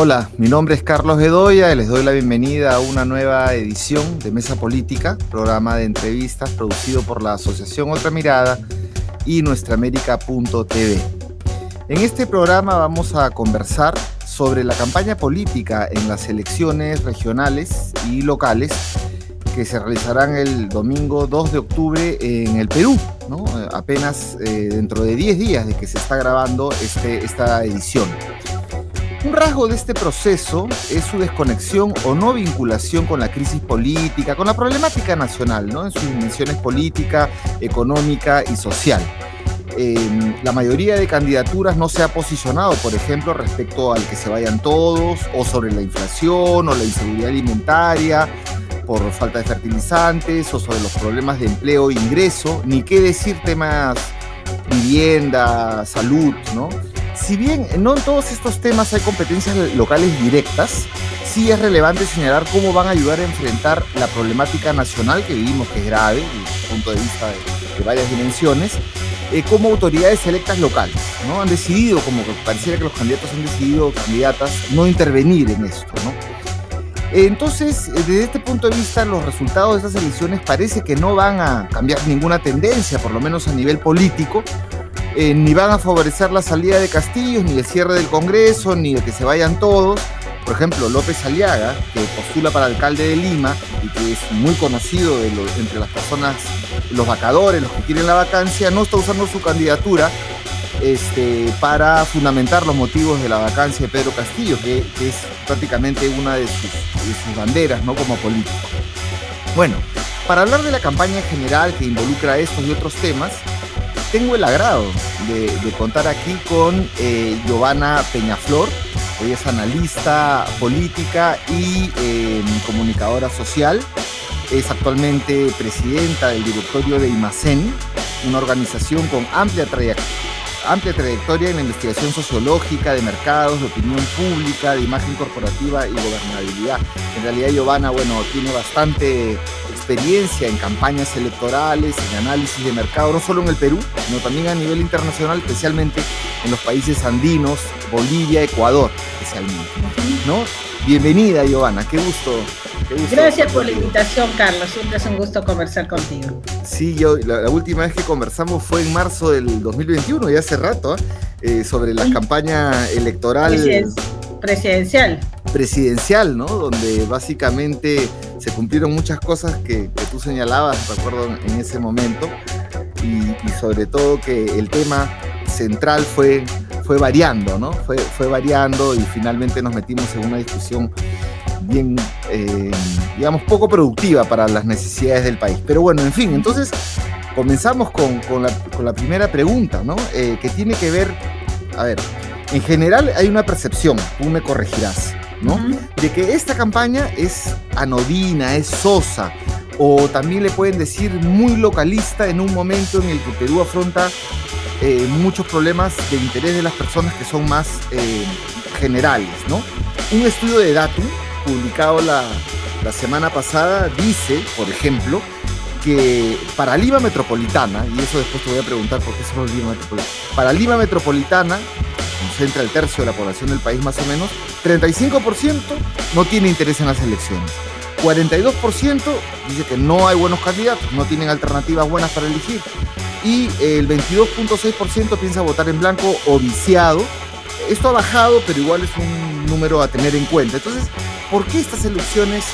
Hola, mi nombre es Carlos Bedoya y les doy la bienvenida a una nueva edición de Mesa Política, programa de entrevistas producido por la Asociación Otra Mirada y nuestraamérica.tv. En este programa vamos a conversar sobre la campaña política en las elecciones regionales y locales que se realizarán el domingo 2 de octubre en el Perú, ¿no? apenas eh, dentro de 10 días de que se está grabando este, esta edición. Un rasgo de este proceso es su desconexión o no vinculación con la crisis política, con la problemática nacional, ¿no? en sus dimensiones política, económica y social. Em, la mayoría de candidaturas no se ha posicionado, por ejemplo, respecto al que se vayan todos, o sobre la inflación, o la inseguridad alimentaria, por falta de fertilizantes, o sobre los problemas de empleo e ingreso, ni qué decir temas vivienda, salud, ¿no? Si bien no en todos estos temas hay competencias locales directas, sí es relevante señalar cómo van a ayudar a enfrentar la problemática nacional que vivimos, que es grave desde el punto de vista de, varias dimensiones, eh, como autoridades electas locales. ¿no? Han decidido, como pareciera que los candidatos han decidido, candidatas, no intervenir en esto. Entonces, desde este punto de vista, los resultados de estas elecciones parece que no van a cambiar ninguna tendencia, por lo menos a nivel político, eh, ni van a favorecer la salida de Castillos, ni el cierre del Congreso, ni el que se vayan todos. Por ejemplo, López Aliaga, que postula para alcalde de Lima y que es muy conocido entre las personas, los vacadores, los que quieren la vacancia, no está usando su candidatura este, para fundamentar los motivos de la vacancia de Pedro Castillo, que, es prácticamente una de sus, de sus, banderas ¿no? como político. Bueno, para hablar de la campaña general que involucra estos y otros temas, tengo el agrado de, contar aquí con eh, Giovanna Peñaflor. Ella es analista política y em, comunicadora social. Es actualmente presidenta del directorio de IMACEN, una organización con amplia trayectoria amplia trayectoria en la investigación sociológica de mercados, de opinión pública, de imagen corporativa y gobernabilidad. En realidad Giovanna, bueno, tiene bastante experiencia en campañas electorales, en análisis de mercado, no solo en el Perú, sino también a nivel internacional, especialmente en los países andinos, Bolivia, Ecuador, especialmente. ¿no? Bienvenida, Giovanna, qué gusto. Gracias por la invitación, Carlos. Siempre es un gusto conversar contigo. Sí, yo la, última vez que conversamos fue en marzo del 2021, ya hace rato, ¿eh? Sobre la campaña electoral. Presidencial. Presidencial, ¿no? Donde básicamente se cumplieron muchas cosas que, tú señalabas, recuerdo, en ese momento. Y, sobre todo que el tema central fue, fue variando, ¿no? Fue, fue variando y finalmente nos metimos en una discusión bien, eh, digamos, poco productiva para las necesidades del país. Pero bueno, en fin, entonces comenzamos con, con, la, con la, primera pregunta, ¿no? Eh, que tiene que ver, a ver, en general hay una percepción, tú me corregirás, ¿no? De que esta campaña es anodina, es sosa, o también le pueden decir muy localista en un momento en el que Perú afronta eh, muchos problemas de interés de las personas que son más generales, ¿no? Un estudio de Datum publicado la, semana pasada dice, por ejemplo, que para Lima Metropolitana, y eso después te voy a preguntar por qué solo Lima Metropolitana, para Lima Metropolitana, concentra el tercio de la población del país más o menos, 35% no tiene interés en las elecciones. 42% dice que no hay buenos candidatos, no tienen alternativas buenas para elegir. Y el 22.6% piensa votar en blanco o viciado. Esto ha bajado, pero igual es un número a tener en cuenta. Entonces, ¿por qué estas elecciones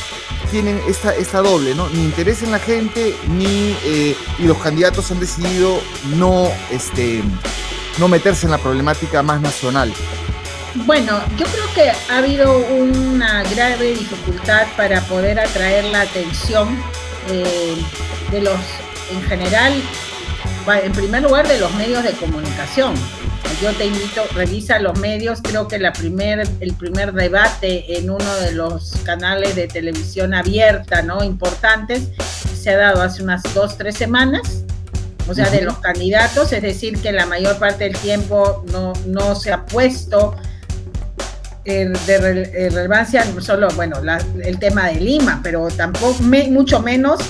tienen esta, esta doble, ¿no? Ni interés en la gente, ni eh, y los candidatos han decidido no, este, no meterse en la problemática más nacional. Bueno, yo creo que ha habido una grave dificultad para poder atraer la atención eh, de los, en general, en primer lugar, de los medios de comunicación yo te invito, revisa los medios, creo que la primer, el primer debate en uno de los canales de televisión abierta, ¿no? Importantes, se ha dado hace unas dos, tres semanas, o sea, de los candidatos, es decir, que la mayor parte del tiempo no, no se ha puesto de relevancia solo, bueno, el tema de Lima, pero tampoco, mucho menos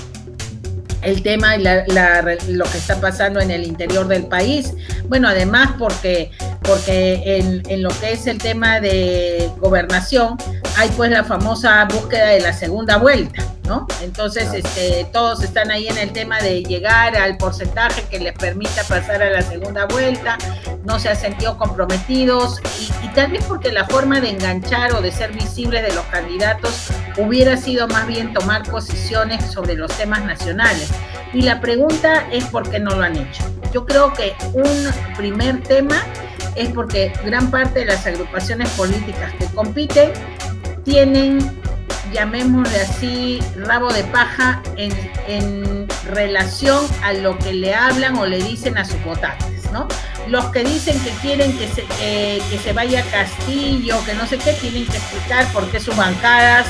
el tema y lo que está pasando en el interior del país. Bueno, además porque porque en, en, lo que es el tema de gobernación hay pues la famosa búsqueda de la segunda vuelta, ¿no? Entonces este, todos están ahí en el tema de llegar al porcentaje que les permita pasar a la segunda vuelta, no se han sentido comprometidos y, y tal vez porque la forma de enganchar o de ser visibles de los candidatos hubiera sido más bien tomar posiciones sobre los temas nacionales. Y la pregunta es por qué no lo han hecho. Yo creo que un primer tema es porque gran parte de las agrupaciones políticas que compiten tienen, llamémosle así, rabo de paja en, relación a lo que le hablan o le dicen a sus votantes, ¿no? Los que dicen que quieren que se, eh, que se vaya Castillo, que no sé qué, tienen que explicar por qué sus bancadas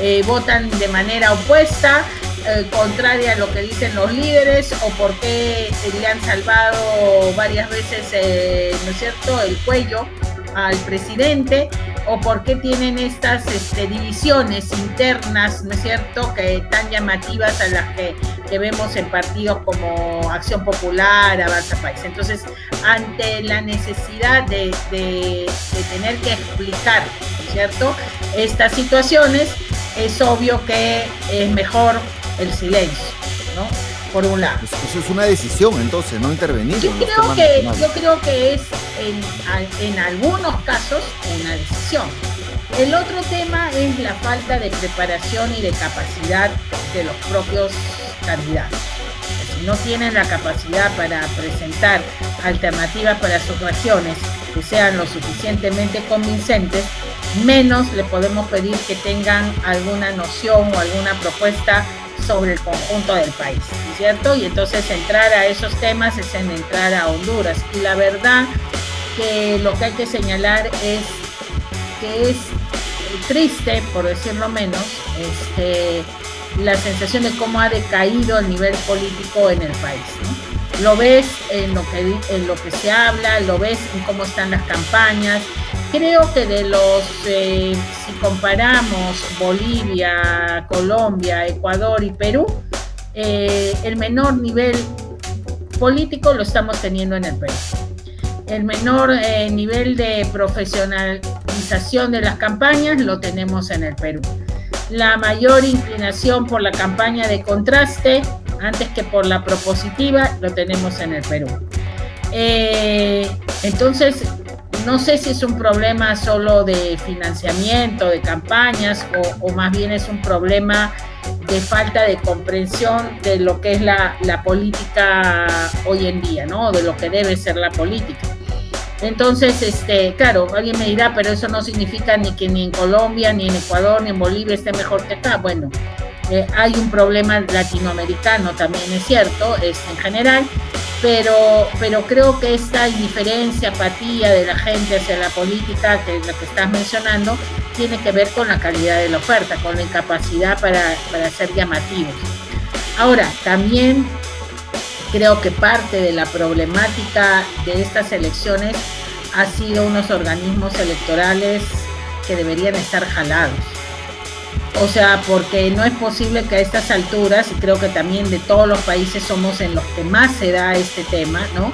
eh, votan de manera opuesta, eh, contraria a lo que dicen los líderes, o por qué le han salvado varias veces, eh, ¿no es cierto?, el cuello al presidente o por qué tienen estas este, divisiones internas, ¿no es cierto?, que tan llamativas a las que, que vemos en partidos como Acción Popular, Avanza País. Entonces, ante la necesidad de, de, de tener que explicar, ¿no es cierto?, estas situaciones, es obvio que es mejor el silencio, ¿no? Por un lado. Eso es una decisión, entonces, no intervenir. Yo creo que, yo creo que es en, en algunos casos una decisión. El otro tema es la falta de preparación y de capacidad de los propios Si no tienen la capacidad para presentar alternativas para sus regiones que sean lo suficientemente convincentes, menos le podemos pedir que tengan alguna noción o alguna propuesta sobre el conjunto del país, ¿cierto? Y entonces entrar a esos temas es en entrar a Honduras. Y la verdad que lo que hay que señalar es que es triste, por decirlo menos, este, la sensación de cómo ha decaído el nivel político en el país. Lo ves en lo, que, en lo que se habla, lo ves en cómo están las campañas. Creo que de los, eh, si comparamos Bolivia, Colombia, Ecuador y Perú, eh, el menor nivel político lo estamos teniendo en el Perú. El menor eh, nivel de profesionalización de las campañas lo tenemos en el Perú. La mayor inclinación por la campaña de contraste, antes que por la propositiva, lo tenemos en el Perú. Eh, entonces, no sé si es un problema solo de financiamiento, de campañas, o, más bien es un problema de falta de comprensión de lo que es la, política hoy en día, ¿no? De lo que debe ser la política. Entonces, este, claro, alguien me dirá, pero eso no significa ni que ni en Colombia, ni en Ecuador, ni en Bolivia esté mejor que acá. Bueno, eh, hay un problema latinoamericano también, es cierto, es en general, pero, pero creo que esta indiferencia, apatía de la gente hacia la política, que es lo que estás mencionando, tiene que ver con la calidad de la oferta, con la incapacidad para, para ser llamativos. Ahora, también creo que parte de la problemática de estas elecciones ha sido unos organismos electorales que deberían estar jalados. O sea, porque no es posible que a estas alturas, y creo que también de todos los países somos en los que más se da este tema, ¿no?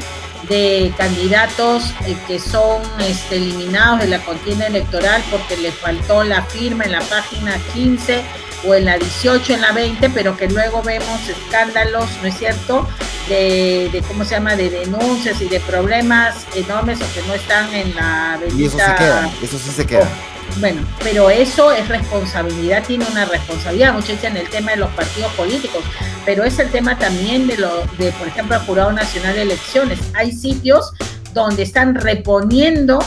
De candidatos eh, que son este, eliminados de la contienda electoral porque les faltó la firma en la página 15 o en la 18, en la 20, pero que luego vemos escándalos, ¿no es cierto?, de, de, ¿cómo se llama?, de denuncias y de problemas enormes o que no están en la bendita... Y eso se queda, eso sí se queda. Oh, bueno, pero eso es responsabilidad, tiene una responsabilidad, muchos dicen el tema de los partidos políticos, pero es el tema también de, lo, de por ejemplo, el Jurado Nacional de Elecciones. Hay sitios donde están reponiendo,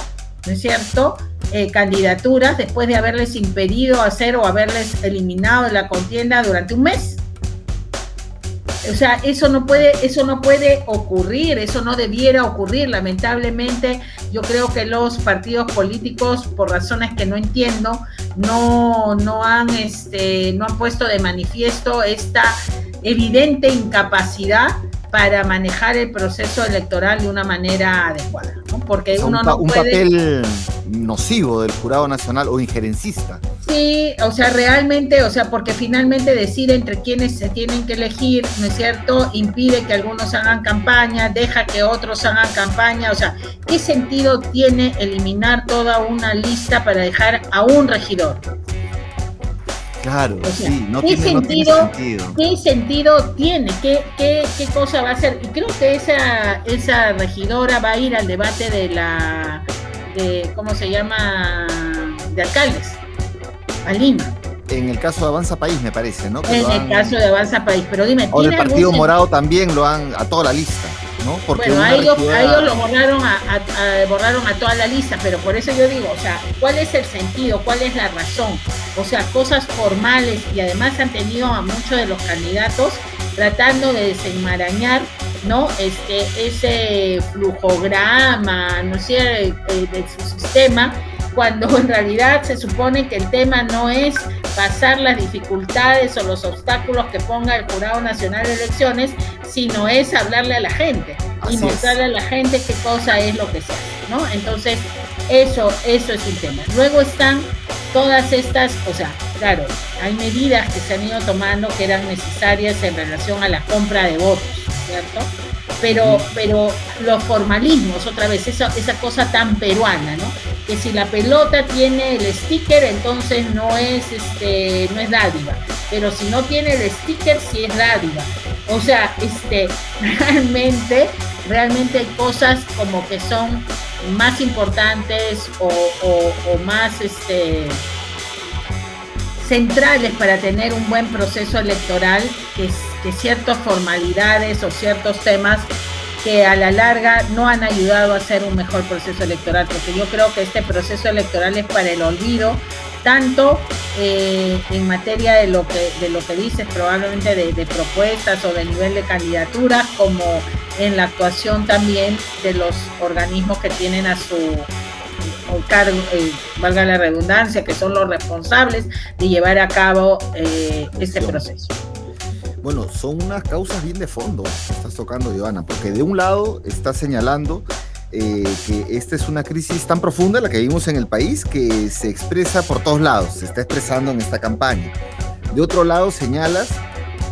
¿no es cierto?, eh, candidaturas después de haberles impedido hacer o haberles eliminado de la contienda durante un mes. O sea, eso no puede, eso no puede ocurrir, eso no debiera ocurrir. Lamentablemente, yo creo que los partidos políticos, por razones que no entiendo, no, no han, este, no han puesto de manifiesto esta evidente incapacidad para manejar el proceso electoral de una manera adecuada, ¿no? Porque o sea, uno un, no un puede... papel nocivo del jurado nacional o injerencista. Sí, o sea, realmente, o sea, porque finalmente decir entre quienes se tienen que elegir, ¿no es cierto? Impide que algunos hagan campaña, deja que otros hagan campaña, o sea, ¿qué sentido tiene eliminar toda una lista para dejar a un regidor? Claro, sí, no tiene, sentido, ¿Qué sentido tiene? ¿Qué, qué, qué cosa va a hacer? Y creo que esa, esa regidora va a ir al debate de la, de, ¿cómo se llama? De alcaldes a Lima. En el caso de Avanza País, me parece, ¿no? en el caso de Avanza País, pero dime. O el Partido Morado también lo han, a toda la lista, ¿no? Porque bueno, a ellos, lo borraron a, borraron a toda la lista, pero por eso yo digo, o sea, ¿cuál es el sentido? ¿Cuál es la razón? O sea, cosas formales y además han tenido a muchos de los candidatos tratando de desenmarañar ¿no? Este, ese flujograma, ¿no sé, eh, de su sistema cuando en realidad se supone que el tema no es pasar las dificultades o los obstáculos que ponga el Jurado Nacional de Elecciones, sino es hablarle a la gente y mostrarle a la gente qué cosa es lo que se hace, ¿no? Entonces, eso, eso es un tema. Luego están todas estas, o sea, claro, hay medidas que se han ido tomando que eran necesarias en relación a la compra de votos, ¿cierto? Pero, pero los formalismos, otra vez, esa, esa cosa tan peruana, ¿no? que si la pelota tiene el sticker, entonces no es, este, no es dádiva. Pero si no tiene el sticker, sí es dádiva. O sea, este, realmente, realmente hay cosas como que son más importantes o, más este, centrales para tener un buen proceso electoral que, ciertas formalidades o ciertos temas que a la larga no han ayudado a hacer un mejor proceso electoral, porque yo creo que este proceso electoral es para el olvido, tanto eh, en materia de lo que de lo que dices probablemente de, propuestas o de nivel de candidatura, como en la actuación también de los organismos que tienen a su cargo, eh, valga la redundancia, que son los responsables de llevar a cabo eh, este proceso. Bueno, son unas causas bien de fondo que estás tocando, Joana, porque de un lado estás señalando eh, que esta es una crisis tan profunda la que vivimos en el país que se expresa por todos lados, se está expresando en esta campaña. De otro lado señalas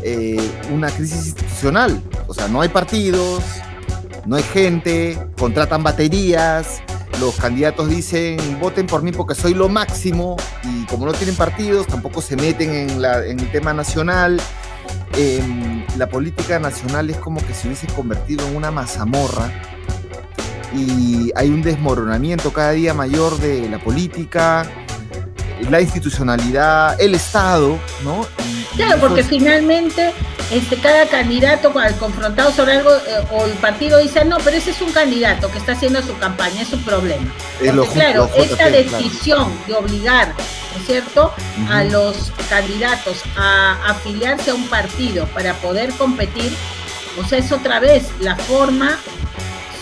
eh, una crisis institucional, o sea, no hay partidos, no hay gente, contratan baterías, los candidatos dicen voten por mí porque soy lo máximo y como no tienen partidos tampoco se meten en, la, el tema nacional. Em, la política nacional es como que se hubiese convertido en una mazamorra y hay un desmoronamiento cada día mayor de la política, la institucionalidad, el Estado, ¿no? Claro, porque finalmente este, cada candidato confrontado sobre algo eh, o el partido dice, no, pero ese es un candidato que está haciendo su campaña, es un problema. Porque claro, esta decisión de obligar, ¿no es cierto?, a los candidatos a afiliarse a un partido para poder competir, o sea, es otra vez la forma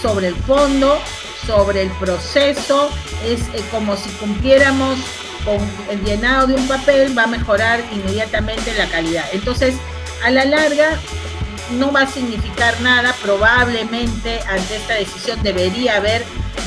sobre el fondo, sobre el proceso, es eh, como si cumpliéramos con el llenado de un papel va a mejorar inmediatamente la calidad. Entonces, a la larga no va a significar nada, probablemente ante esta decisión debería haber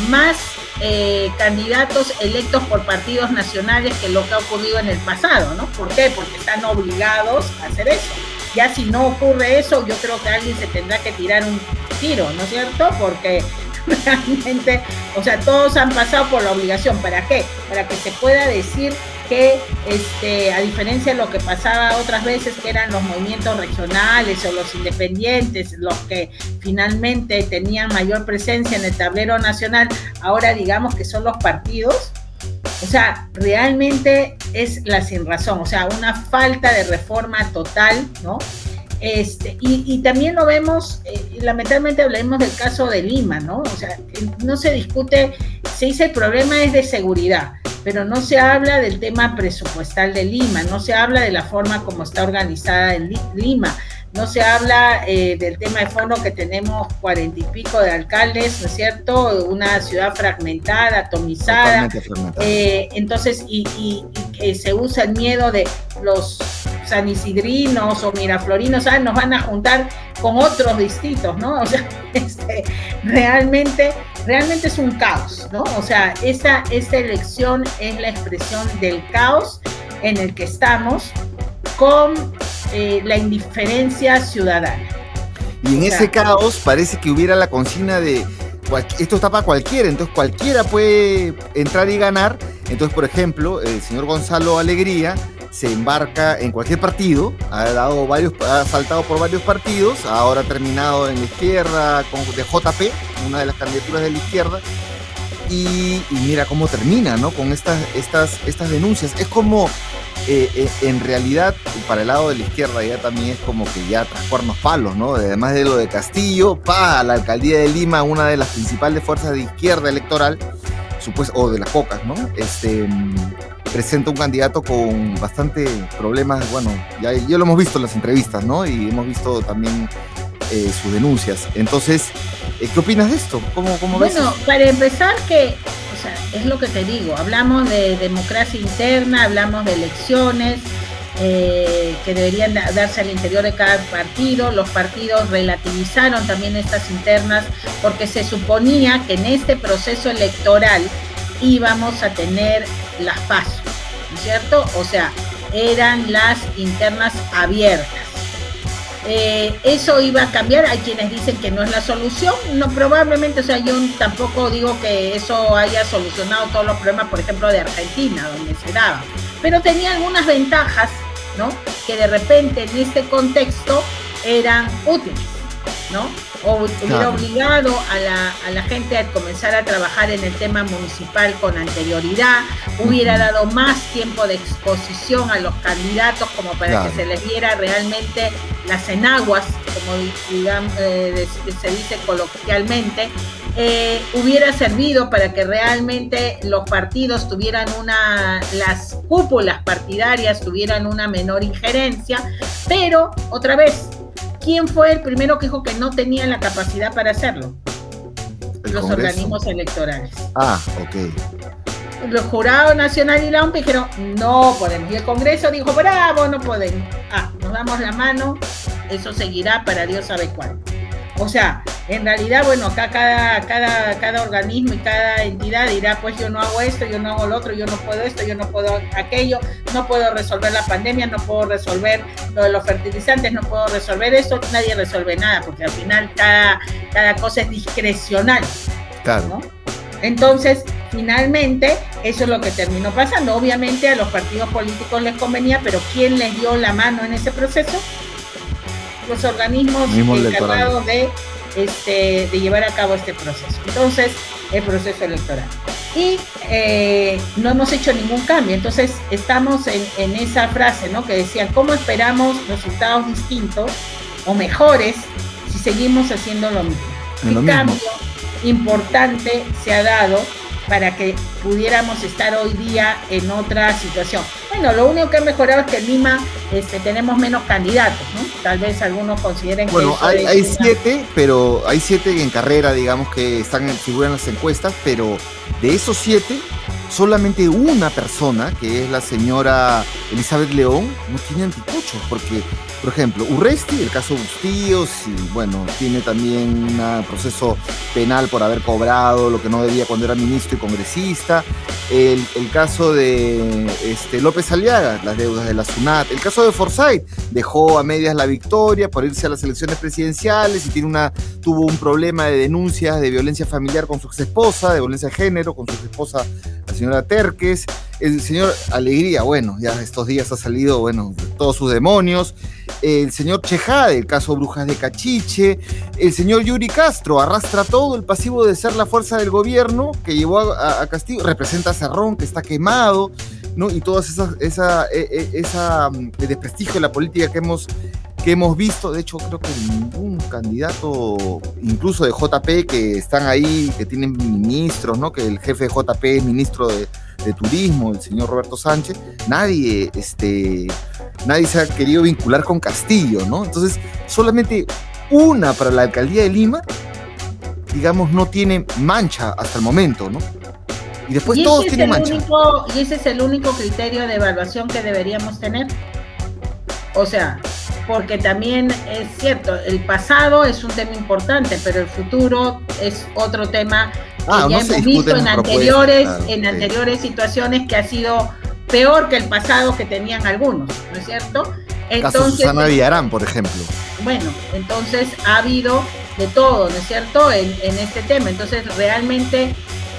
más eh, candidatos electos por partidos nacionales que lo que ha ocurrido en el pasado, ¿no? ¿Por qué? Porque están obligados a hacer eso. Ya si no ocurre eso, yo creo que alguien se tendrá que tirar un tiro, ¿no es cierto? Porque realmente, o sea, todos han pasado por la obligación. ¿Para qué? Para que se pueda decir que, este, a diferencia de lo que pasaba otras veces, que eran los movimientos regionales o los independientes, los que finalmente tenían mayor presencia en el tablero nacional, ahora digamos que son los partidos. O sea, realmente es la sin razón, o sea, una falta de reforma total, ¿no? Este, y, también lo vemos, eh, lamentablemente hablemos del caso de Lima, ¿no? O sea, no se discute, se dice el problema es de seguridad, pero no se habla del tema presupuestal de Lima, no se habla de la forma como está organizada en Lima, no se habla eh, del tema de fondo que tenemos cuarenta y pico de alcaldes, ¿no es cierto? Una ciudad fragmentada, atomizada. Eh, entonces, y, y, se usa el miedo de los sanisidrinos o miraflorinos, ah, nos van a juntar con otros distintos, ¿no? O sea, este, realmente, realmente es un caos, ¿no? O sea, esta, esta elección es la expresión del caos en el que estamos con eh, la indiferencia ciudadana. Y en ese caos parece que hubiera la consigna de esto está para cualquiera, entonces cualquiera puede entrar y ganar. Entonces, por ejemplo, el señor Gonzalo Alegría se embarca en cualquier partido, ha dado varios, ha saltado por varios partidos, ahora ha terminado en la izquierda de JP, una de las candidaturas de la izquierda, y, mira cómo termina, ¿no? Con estas, estas, estas denuncias. Es como, eh, eh, en realidad, para el lado de la izquierda ya también es como que ya tras cuernos palos, ¿no? Además de lo de Castillo, pa, la alcaldía de Lima, una de las principales fuerzas de izquierda electoral, o de las pocas, ¿no? Este, presenta un candidato con bastante problemas, bueno, ya, ya lo hemos visto en las entrevistas, ¿no? Y hemos visto también eh, sus denuncias. Entonces, ¿qué opinas de esto? ¿Cómo, cómo bueno, para empezar que, es lo que te digo, hablamos de democracia interna, hablamos de elecciones, eh, que deberían darse al interior de cada partido. Los partidos relativizaron también estas internas porque se suponía que en este proceso electoral íbamos a tener las pasos, ¿no es cierto? O sea, eran las internas abiertas. Eh, eso iba a cambiar. Hay quienes dicen que no es la solución. No, probablemente, o sea, yo tampoco digo que eso haya solucionado todos los problemas, por ejemplo, de Argentina, donde se daba. Pero tenía algunas ventajas, ¿no? Que de repente en este contexto eran útiles, ¿no? O hubiera obligado a la, a la, gente a comenzar a trabajar en el tema municipal con anterioridad, hubiera dado más tiempo de exposición a los candidatos como para que se les viera realmente las enaguas, como digamos, eh, se dice coloquialmente, eh, hubiera servido para que realmente los partidos tuvieran una, las cúpulas partidarias tuvieran una menor injerencia, pero otra vez, ¿quién fue el primero que dijo que no tenía la capacidad para hacerlo? Los organismos electorales. Ah, ok. Los jurados nacional y la OMP dijeron, no podemos. Y el Congreso dijo, bravo, no podemos. Ah, nos damos la mano, eso seguirá para Dios sabe cuándo. O sea, en realidad, bueno, acá cada, cada, cada organismo y cada entidad dirá, pues yo no hago esto, yo no hago lo otro, yo no puedo esto, yo no puedo aquello, no puedo resolver la pandemia, no puedo resolver lo de los fertilizantes, no puedo resolver esto, nadie resuelve nada, porque al final cada, cada cosa es discrecional. Claro. Entonces, finalmente, eso es lo que terminó pasando. Obviamente a los partidos políticos les convenía, pero ¿quién les dio la mano en ese proceso? los organismos encargados de, este, de llevar a cabo este proceso. Entonces, el proceso electoral. Y eh, no hemos hecho ningún cambio. Entonces, estamos en, esa frase, ¿no? Que decían, ¿cómo esperamos resultados distintos o mejores si seguimos haciendo lo mismo? ¿Qué cambio importante se ha dado para que pudiéramos estar hoy día en otra situación. Bueno, lo único que ha mejorado es que en Lima este, tenemos menos candidatos, ¿no? Tal vez algunos consideren que... Bueno, hay, hay siete, pero hay siete en carrera, digamos, que están figuran en las encuestas, pero de esos siete, solamente una persona, que es la señora Elizabeth León, no tiene anticuchos, porque por ejemplo, Urresti, el caso Bustíos, y bueno, tiene también un proceso penal por haber cobrado lo que no debía cuando era ministro y congresista. El, caso de este, López Aliaga, las deudas de la SUNAT. El caso de Forsyth, dejó a medias la victoria por irse a las elecciones presidenciales y tiene una, tuvo un problema de denuncias de violencia familiar con su esposa, de violencia de género con su esposa, la señora Terques. El señor Alegría, bueno, ya estos días ha salido, bueno, todos sus demonios el señor Chejade, el caso Brujas de Cachiche, el señor Yuri Castro, arrastra todo el pasivo de ser la fuerza del gobierno que llevó a, Castillo, representa a Cerrón, que está quemado, ¿no? Y todas esas, esa, e, e, esa, mm, desprestigio de la política que hemos que hemos visto, de hecho creo que ningún candidato, incluso de JP, que están ahí, que tienen ministros, ¿no? que el jefe de JP es ministro de, de Turismo, el señor Roberto Sánchez, nadie, este, nadie se ha querido vincular con Castillo, ¿no? Entonces, solamente una para la alcaldía de Lima, digamos, no tiene mancha hasta el momento, ¿no? Y después todos tienen mancha. y ese es el único criterio de evaluación que deberíamos tener. O sea, porque también es cierto, el pasado es un tema importante, pero el futuro es otro tema que ah, ya hemos visto en anteriores, en anteriores situaciones que ha sido peor que el pasado que tenían algunos, ¿no es cierto? Entonces, Caso Susana Villarán, por ejemplo. Bueno, entonces ha habido de todo, ¿no es cierto?, en, en este tema. Entonces, realmente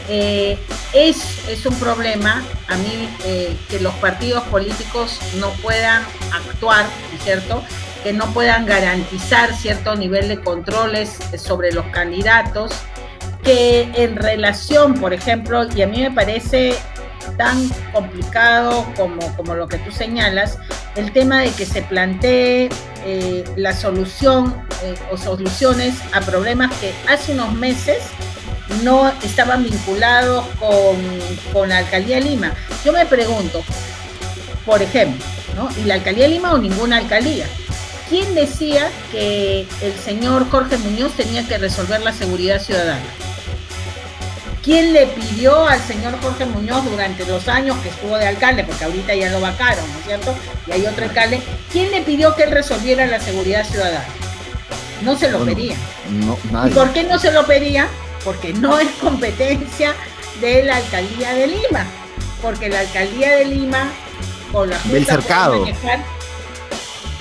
eh, es, es, un problema a mí eh, que los partidos políticos no puedan actuar, ¿cierto? Que no puedan garantizar cierto nivel de controles sobre los candidatos, que en relación, por ejemplo, y a mí me parece tan complicado como, como lo que tú señalas, el tema de que se plantee eh, la solución o soluciones a problemas que hace unos meses no estaban vinculados con, la alcaldía de Lima. Yo me pregunto, por ejemplo, ¿no? ¿Y la alcaldía de Lima o ninguna alcaldía? ¿Quién decía que el señor Jorge Muñoz tenía que resolver la seguridad ciudadana? ¿Quién le pidió al señor Jorge Muñoz durante los años que estuvo de alcalde, porque ahorita ya lo vacaron, ¿no es cierto? Y hay otro alcalde, ¿quién le pidió que él resolviera la seguridad ciudadana? No se lo pedía. ¿Y por qué no se lo pedía? Porque no es competencia de la alcaldía de Lima, porque la alcaldía de Lima con la del cercado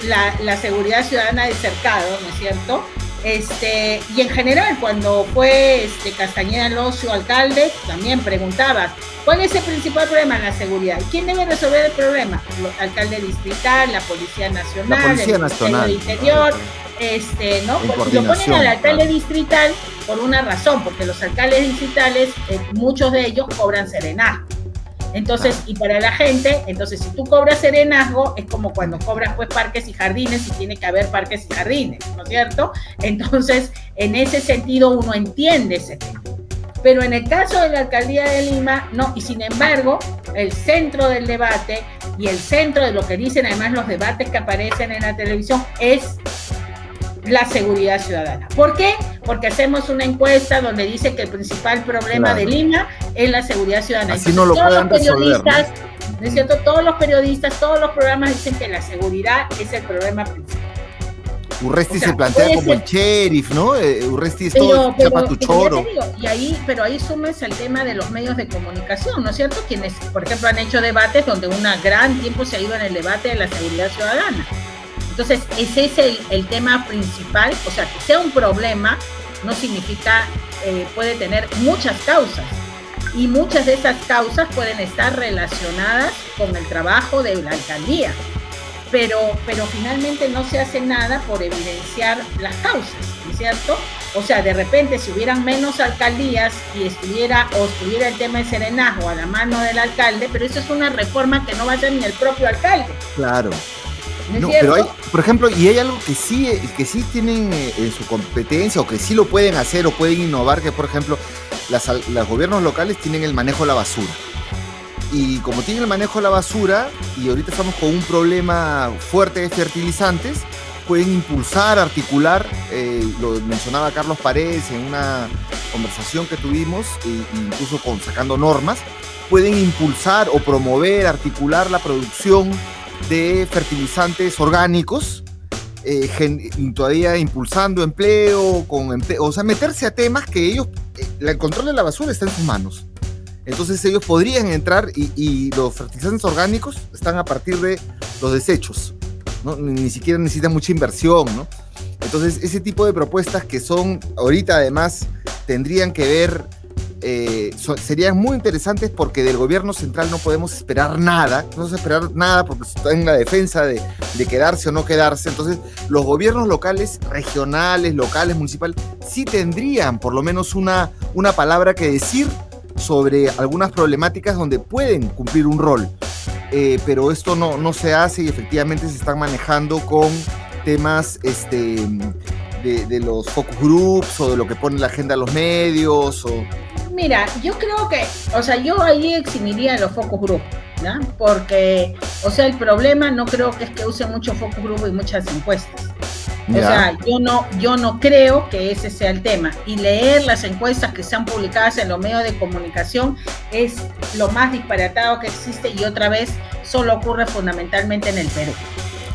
la, la, seguridad ciudadana del cercado, ¿no es cierto? Este, y en general, cuando fue este, Castañeda Locio alcalde, también preguntaba, ¿cuál es el principal problema en la seguridad? ¿Quién debe resolver el problema? El alcalde distrital, la Policía Nacional, el Ministerio de Interior, este, ¿no? Lo ponen al alcalde distrital por una razón, porque los alcaldes distritales, eh, muchos de ellos cobran serenazgo. Entonces, y para la gente, entonces si tú cobras serenazgo, es como cuando cobras pues parques y jardines y tiene que haber parques y jardines, ¿no es cierto? Entonces, en ese sentido uno entiende ese tema. Pero en el caso de la alcaldía de Lima, no, y sin embargo, el centro del debate y el centro de lo que dicen además los debates que aparecen en la televisión es la seguridad ciudadana. ¿Por qué? Porque hacemos una encuesta donde dice que el principal problema de Lima es la seguridad ciudadana. Así no lo todos los periodistas, ¿no? es cierto? Todos los periodistas, todos los programas dicen que la seguridad es el problema principal. Urresti se plantea como el sheriff, ¿no? Eh, Urresti es todo chapatuchoro. y ahí, pero ahí sumes el tema de los medios de comunicación, ¿no es cierto? Quienes, por ejemplo, han hecho debates donde un gran tiempo se ha ido en el debate de la seguridad ciudadana. Entonces, ese es el, tema principal, o sea, que sea un problema no significa, eh, puede tener muchas causas y muchas de esas causas pueden estar relacionadas con el trabajo de la alcaldía, pero, pero finalmente no se hace nada por evidenciar las causas, ¿no es cierto? O sea, de repente si hubieran menos alcaldías y estuviera o estuviera el tema de serenazgo a la mano del alcalde, pero eso es una reforma que no va a hacer ni el propio alcalde. Claro. No, pero hay, por ejemplo, y hay algo que sí, que sí tienen en su competencia o que sí lo pueden hacer o pueden innovar, que por ejemplo, las, los gobiernos locales tienen el manejo de la basura. Y como tienen el manejo de la basura, y ahorita estamos con un problema fuerte de fertilizantes, pueden impulsar, articular, eh, lo mencionaba Carlos Paredes en una conversación que tuvimos, e incluso con, sacando normas, pueden impulsar o promover, articular la producción de fertilizantes orgánicos, eh, todavía impulsando empleo, con o sea, meterse a temas que ellos, eh, el control de la basura está en sus manos. Entonces ellos podrían entrar y, los fertilizantes orgánicos están a partir de los desechos, ¿no? ni siquiera necesitan mucha inversión, ¿no? Entonces ese tipo de propuestas que son ahorita además tendrían que ver eh, serían muy interesantes porque del gobierno central no podemos esperar nada, no podemos esperar nada porque está en la defensa de, quedarse o no quedarse. Entonces, los gobiernos locales, regionales, locales, municipales, sí tendrían por lo menos una, una palabra que decir sobre algunas problemáticas donde pueden cumplir un rol. Eh, pero esto no, no se hace y efectivamente se están manejando con temas este, de, los focus groups o de lo que pone la agenda a los medios o Mira, yo creo que, o sea, yo ahí eximiría los focus group, ¿no? Porque, o sea, el problema no creo que es que use mucho focus group y muchas encuestas. O sea, yo no, yo no creo que ese sea el tema. Y leer las encuestas que sean publicadas en los medios de comunicación es lo más disparatado que existe y otra vez solo ocurre fundamentalmente en el Perú.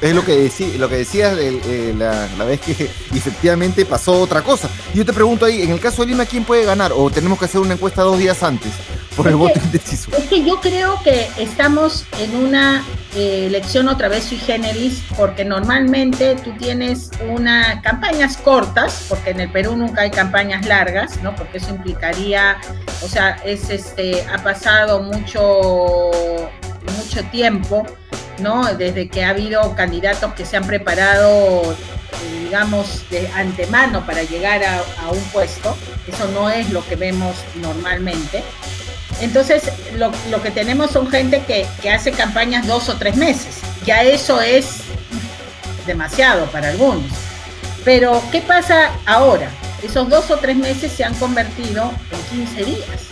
Es lo que, decía, lo que decías eh, la, vez que efectivamente pasó otra cosa. Yo te pregunto ahí, en el caso de Lima, ¿quién puede ganar? ¿O tenemos que hacer una encuesta dos días antes? por el voto indeciso. Es que yo creo que estamos en una eh, elección otra vez sui generis, porque normalmente tú tienes unas campañas cortas, porque en el Perú nunca hay campañas largas, ¿no? Porque eso implicaría, o sea, es este, ha pasado mucho, mucho tiempo, ¿no? Desde que ha habido candidatos que se han preparado digamos, de antemano para llegar a, un puesto. Eso no es lo que vemos normalmente. Entonces, lo, que tenemos son gente que, que, hace campañas dos o tres meses. Ya eso es demasiado para algunos. Pero, ¿qué pasa ahora? Esos dos o tres meses se han convertido en 15 días.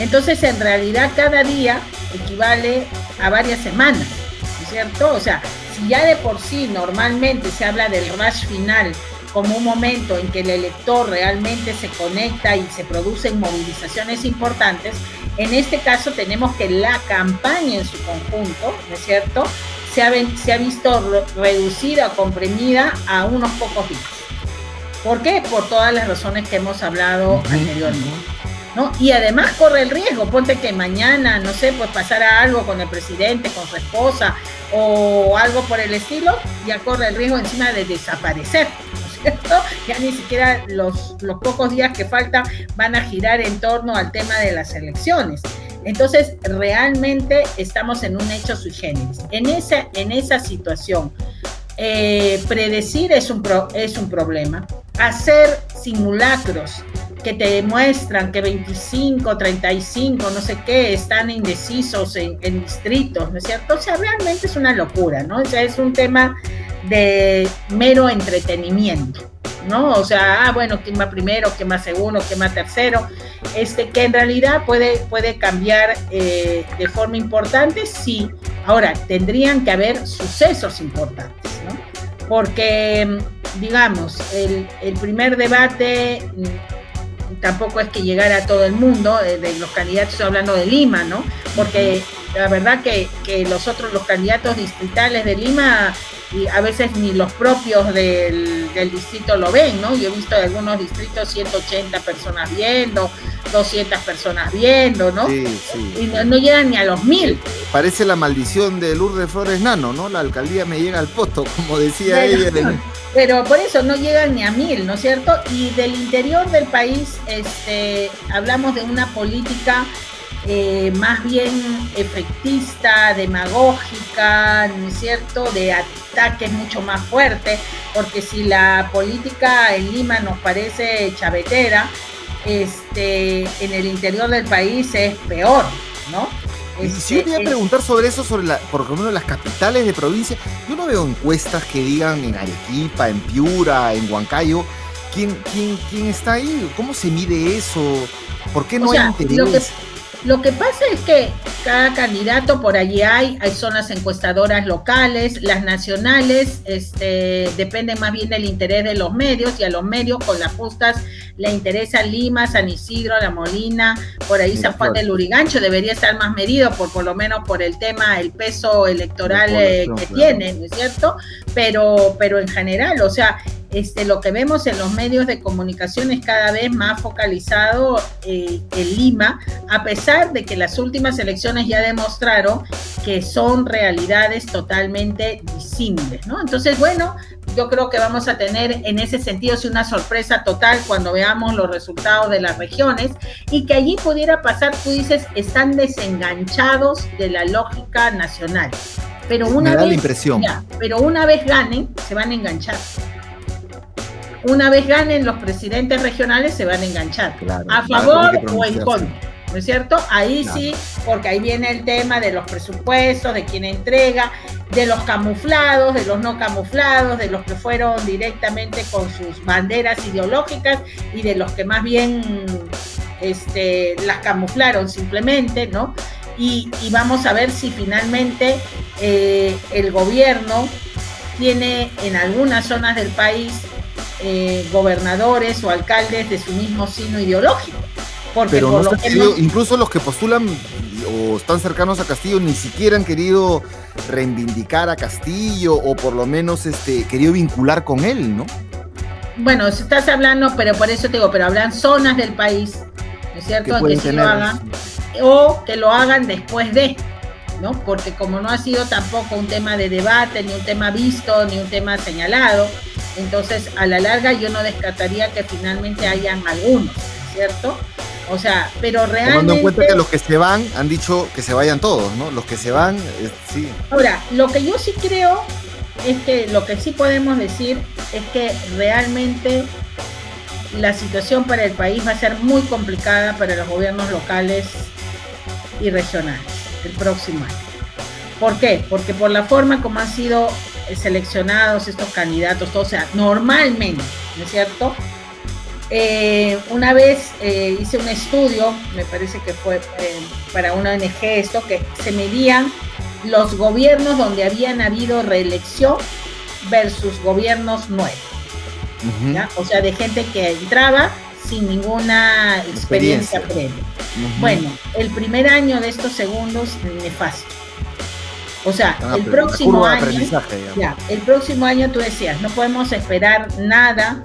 Entonces, en realidad, cada día equivale a varias semanas, ¿no es cierto? O sea, ya de por sí normalmente se habla del rush final como un momento en que el elector realmente se conecta y se producen movilizaciones importantes, en este caso tenemos que la campaña en su conjunto, ¿no es cierto?, se ha, se ha visto reducida, comprimida a unos pocos días. ¿Por qué? Por todas las razones que hemos hablado anteriormente. ¿No? Y además corre el riesgo, ponte que mañana, no sé, pues pasara algo con el presidente, con su esposa o algo por el estilo, ya corre el riesgo encima de desaparecer, ¿no es cierto? Ya ni siquiera los, los pocos días que faltan van a girar en torno al tema de las elecciones. Entonces, realmente estamos en un hecho sui generis. En esa, en esa situación, eh, predecir es un, es un problema. Hacer simulacros que te demuestran que 25, 35, no sé qué, están indecisos en, distritos, ¿no es cierto? O sea, realmente es una locura, ¿no? O sea, es un tema de mero entretenimiento, ¿no? O sea, ah, bueno, ¿quién va primero? ¿Quién va segundo? ¿Quién va tercero? Este, que en realidad puede, puede cambiar eh, de forma importante, sí. Ahora, tendrían que haber sucesos importantes, ¿no? Porque, digamos, el, el primer debate tampoco es que llegara a todo el mundo, eh, de, los candidatos, estoy hablando de Lima, ¿no? Porque la verdad que, que los otros, los candidatos distritales de Lima, y a veces ni los propios del, del, distrito lo ven, ¿no? Yo he visto en algunos distritos 180 personas viendo, 200 personas viendo, ¿no? Sí, sí. Y no, llegan ni a los mil. Parece la maldición de Lourdes Flores Nano, ¿no? La alcaldía me llega al posto, como decía ella. Pero por eso no llegan ni a mil, ¿no es cierto? Y del interior del país este, hablamos de una política eh, más bien efectista, demagógica, ¿no es cierto?, de ataques mucho más fuertes, porque si la política en Lima nos parece chavetera, este, en el interior del país es peor, ¿no? Y si yo quería preguntar sobre eso, sobre la, por lo menos las capitales de provincia, yo no veo encuestas que digan en Arequipa, en Piura, en Huancayo, ¿quién, quién, quién está ahí? ¿Cómo se mide eso? ¿Por qué no hay interés? Lo que pasa es que cada candidato por allí hay, hay zonas encuestadoras locales, las nacionales, este, dependen más bien del interés de los medios y a los medios con las justas le interesa Lima, San Isidro, La Molina, por ahí San Juan del Urigancho, debería estar más medido por por lo menos por el tema, el peso electoral eh, que tiene, ¿no es cierto? Pero, pero en general, o sea, este, lo que vemos en los medios de comunicación es cada vez más focalizado eh, en Lima, a pesar de que las últimas elecciones ya demostraron que son realidades totalmente disímiles, ¿no? Entonces, bueno, yo creo que vamos a tener en ese sentido una sorpresa total cuando veamos los resultados de las regiones y que allí pudiera pasar, tú dices, están desenganchados de la lógica nacional. Pero una vez, la impresión. pero una vez ganen, se van a enganchar una vez ganen los presidentes regionales se van a enganchar a favor o en contra. ¿No es cierto? Ahí sí, porque ahí viene el tema de los presupuestos, de quién entrega, de los camuflados, de los no camuflados, de los que fueron directamente con sus banderas ideológicas y de los que más bien este, las camuflaron simplemente, ¿no? Y, vamos a ver si finalmente eh, el gobierno tiene en algunas zonas del país eh, gobernadores o alcaldes de su mismo signo ideológico. Porque Pero no incluso los que postulan o están cercanos a Castillo ni siquiera han querido reivindicar a Castillo o por lo menos este, querido vincular con él, ¿no? Bueno, estás hablando, pero por eso te digo, pero hablan zonas del país ¿no es cierto? Que sí lo hagan, o que lo hagan después de, ¿no? Porque como no ha sido tampoco un tema de debate, ni un tema visto, ni un tema señalado, entonces a la larga yo no descartaría que finalmente hayan algunos, ¿cierto? O sea, pero realmente... Tomando en cuenta que los que se van han dicho que se vayan todos, ¿no? Los que se van, eh, sí. Ahora, lo que yo sí creo es que lo que sí podemos decir es que realmente la situación para el país va a ser muy complicada para los gobiernos locales y regionales el próximo año. ¿Por qué? Porque por la forma como han sido seleccionados estos candidatos, o sea, normalmente, ¿no es cierto? Eh, una vez eh, hice un estudio, me parece que fue eh, para una ONG esto, que se medían los gobiernos donde habían habido reelección versus gobiernos nuevos. O sea, de gente que entraba sin ninguna experiencia, previa. Bueno, el primer año de estos segundos, nefasto. O sea, ah, el próximo año, ya, el próximo año tú decías, no podemos esperar nada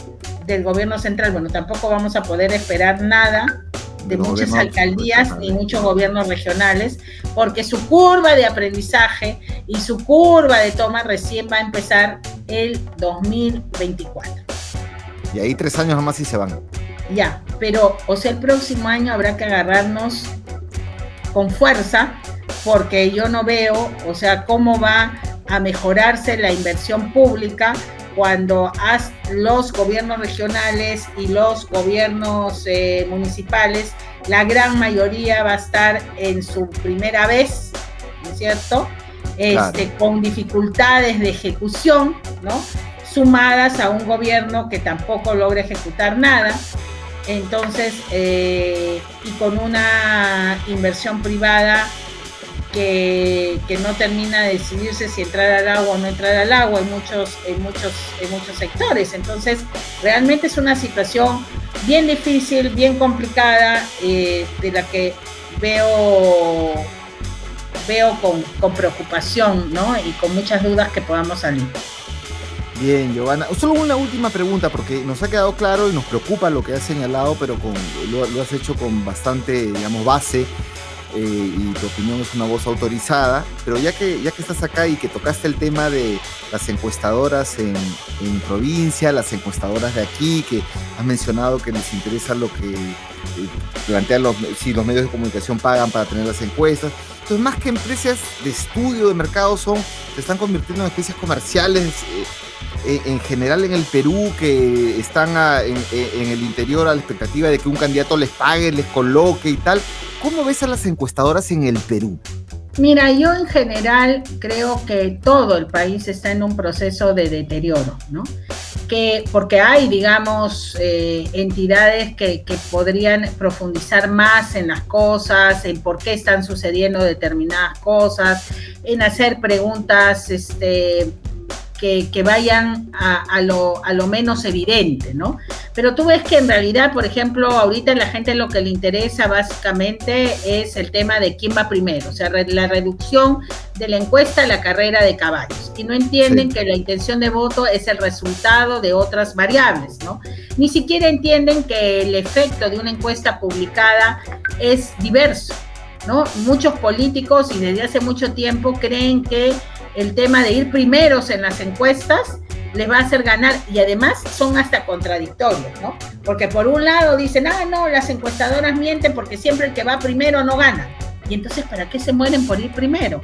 del gobierno central, bueno, tampoco vamos a poder esperar nada de muchas alcaldías ni muchos gobiernos regionales, porque su curva de aprendizaje y su curva de toma recién va a empezar el 2024. Y ahí tres años nomás y se van. Ya, pero, o sea, el próximo año habrá que agarrarnos con fuerza, porque yo no veo, o sea, cómo va a mejorarse la inversión pública cuando los gobiernos regionales y los gobiernos eh, municipales, la gran mayoría va a estar en su primera vez, ¿no es cierto? Este, con dificultades de ejecución, ¿no? Sumadas a un gobierno que tampoco logra ejecutar nada. Entonces, eh, y con una inversión privada que, no termina de decidirse si entrar al agua o no entrar al agua en muchos, en muchos, en muchos sectores. Entonces, realmente es una situación bien difícil, bien complicada, eh, de la que veo, veo con, con preocupación ¿no? y con muchas dudas que podamos salir. Bien, Giovanna. Solo una última pregunta, porque nos ha quedado claro y nos preocupa lo que has señalado, pero lo has hecho con bastante, digamos, base eh, y tu opinión es una voz autorizada, pero ya que, ya que estás acá y que tocaste el tema de las encuestadoras en, provincia, las encuestadoras de aquí, que has mencionado que les interesa lo que eh, plantean los, si los medios de comunicación pagan para tener las encuestas. Entonces, más que empresas de estudio de mercado, son, se están convirtiendo en especies comerciales. Eh, en general en el Perú que están en, en, el interior a la expectativa de que un candidato les pague, les coloque y tal. ¿Cómo ves a las encuestadoras en el Perú? Mira, yo en general creo que todo el país está en un proceso de deterioro, ¿no? Que, porque hay, digamos, eh, entidades que, que, podrían profundizar más en las cosas, en por qué están sucediendo determinadas cosas, en hacer preguntas este, que, vayan a, lo, a, lo, menos evidente, ¿no? Pero tú ves que en realidad, por ejemplo, ahorita a la gente lo que le interesa básicamente es el tema de quién va primero, o sea, la reducción de la encuesta a la carrera de caballos. Y no entienden que la intención de voto es el resultado de otras variables, ¿no? Ni siquiera entienden que el efecto de una encuesta publicada es diverso, ¿no? Muchos políticos y desde hace mucho tiempo creen que el tema de ir primeros en las encuestas les va a hacer ganar y además son hasta contradictorios, ¿no? Porque por un lado dicen, ah, no, las encuestadoras mienten porque siempre el que va primero no gana. Y entonces, ¿para qué se mueren por ir primero?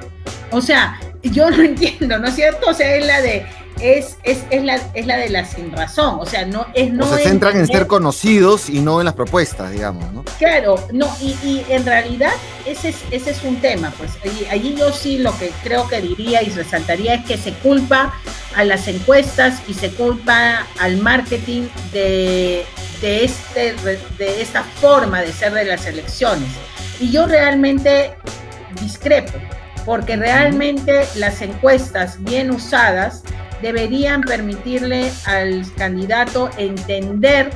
O sea, yo no entiendo, ¿no es cierto? O sea, es la de es, es, es, la, es la de la sin razón, o sea, no es no. se centran en ser conocidos y no en las propuestas, digamos, ¿no? Claro, no, y, y en realidad ese es, ese es un tema, pues allí, yo sí lo que creo que diría y resaltaría es que se culpa a las encuestas y se culpa al marketing de, de, este, de esta forma de ser de las elecciones. Y yo realmente discrepo, porque realmente las encuestas bien usadas deberían permitirle al candidato entender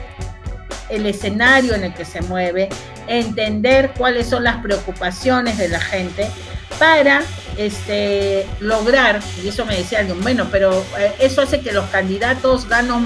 el escenario en el que se mueve, entender cuáles son las preocupaciones de la gente para este, lograr, y eso me decía alguien, bueno, pero eh, eso hace que los candidatos ganos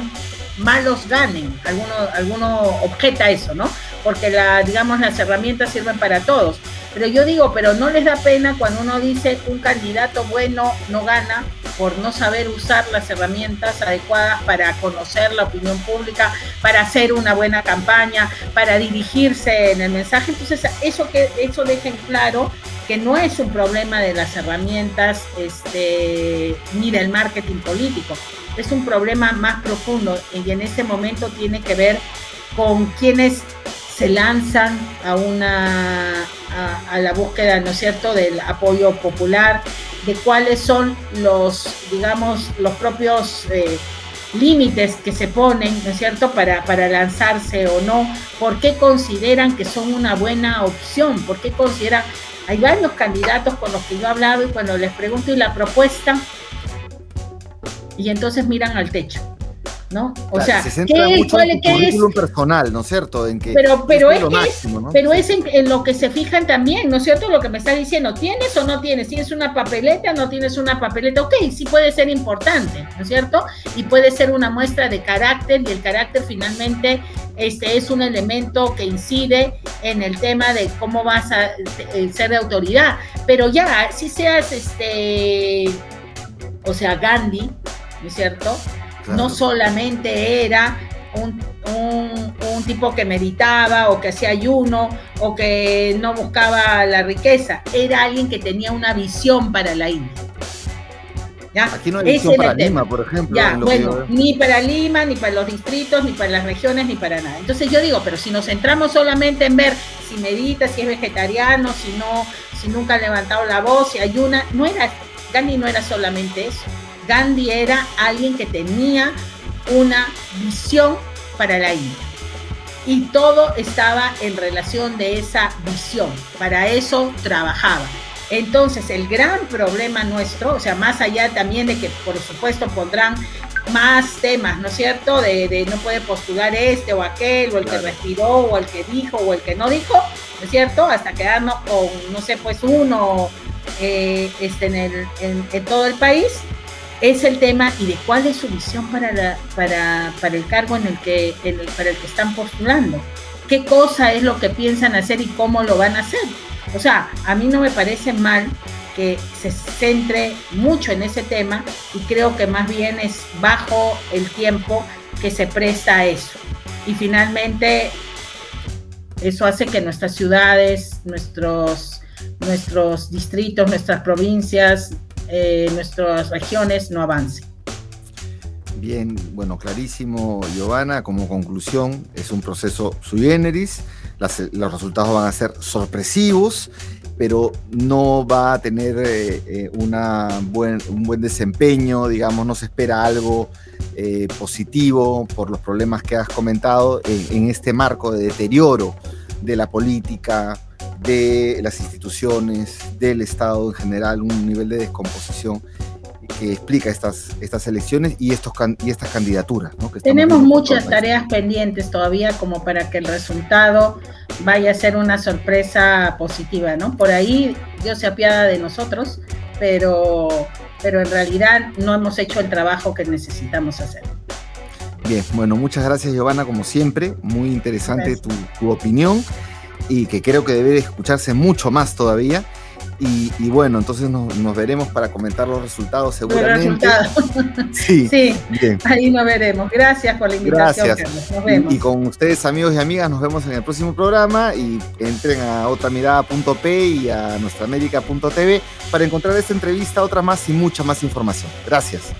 malos ganen, alguno, alguno objeta eso, ¿no? porque la, digamos, las herramientas sirven para todos. Pero yo digo, pero no les da pena cuando uno dice un candidato bueno no gana por no saber usar las herramientas adecuadas para conocer la opinión pública, para hacer una buena campaña, para dirigirse en el mensaje. Entonces, eso que eso deja en claro que no es un problema de las herramientas este, ni del marketing político, es un problema más profundo y en este momento tiene que ver con quienes se lanzan a una a, la búsqueda, ¿no es cierto?, del apoyo popular, de cuáles son los, digamos, los propios eh, límites que se ponen, ¿no es cierto?, para, para lanzarse o no, por qué consideran que son una buena opción, por qué consideran hay varios candidatos con los que yo he hablado y cuando les pregunto y la propuesta, y entonces miran al techo. ¿No? O sea, se centra mucho en currículum personal, ¿no es cierto? En que pero pero es, pero es en, lo que se fijan también, ¿no es cierto? Lo que me está diciendo, ¿tienes o no tienes? ¿Tienes una papeleta o no tienes una papeleta? Ok, sí puede ser importante, ¿no es cierto? Y puede ser una muestra de carácter y el carácter finalmente este es un elemento que incide en el tema de cómo vas a eh, ser de autoridad, pero ya, si seas este o sea, Gandhi, ¿no es cierto? No solamente era un, tipo que meditaba o que hacía ayuno o que no buscaba la riqueza, era alguien que tenía una visión para la India. Aquí no hay visión para Lima, por ejemplo. Ya, bueno, ni para Lima, ni para los distritos, ni para las regiones, ni para nada. Entonces yo digo, pero si nos centramos solamente en ver si medita, si es vegetariano, si no, si nunca ha levantado la voz, si ayuna, no era, Gandhi no era solamente eso. Gandhi era alguien que tenía una visión para la India. Y todo estaba en relación de esa visión. Para eso trabajaba. Entonces, el gran problema nuestro, o sea, más allá también de que por supuesto pondrán más temas, ¿no es cierto? De, no puede postular este o aquel, o el que respiró, o el que dijo, o el que no dijo, ¿no es cierto? Hasta quedarnos con, no sé, pues uno eh, este, en, el, en todo el país es el tema y de cuál es su visión para, para, para el cargo en el que, en el, para el que están postulando. ¿Qué cosa es lo que piensan hacer y cómo lo van a hacer? O sea, a mí no me parece mal que se centre mucho en ese tema y creo que más bien es bajo el tiempo que se presta a eso. Y finalmente, eso hace que nuestras ciudades, nuestros, nuestros distritos, nuestras provincias, eh, nuestras regiones no avancen. Bien, bueno, clarísimo, Giovanna. Como conclusión, es un proceso sui generis. los resultados van a ser sorpresivos, pero no va a tener eh, eh, una buen, un buen desempeño, digamos, no se espera algo positivo por los problemas que has comentado en este marco de deterioro de la política, de las instituciones, del Estado en general, un nivel de descomposición que explica estas, estas elecciones y, estos, y estas candidaturas. Tenemos muchas tareas pendientes todavía como para que el resultado vaya a ser una sorpresa positiva, ¿no? Por ahí Dios se apiada de nosotros, pero, pero en realidad no hemos hecho el trabajo que necesitamos hacer. Bien, bueno, muchas gracias Giovanna, como siempre, muy interesante tu, tu opinión y que creo que debe escucharse mucho más todavía. Y, bueno, entonces nos, veremos para comentar los resultados seguramente. Sí, sí ahí nos veremos. Gracias por la invitación. Gracias. Nos vemos. Y, con ustedes, amigos y amigas, nos vemos en el próximo programa y entren a otramirada.p y a nuestraamérica.tv para encontrar esta entrevista, otra más y mucha más información. Gracias.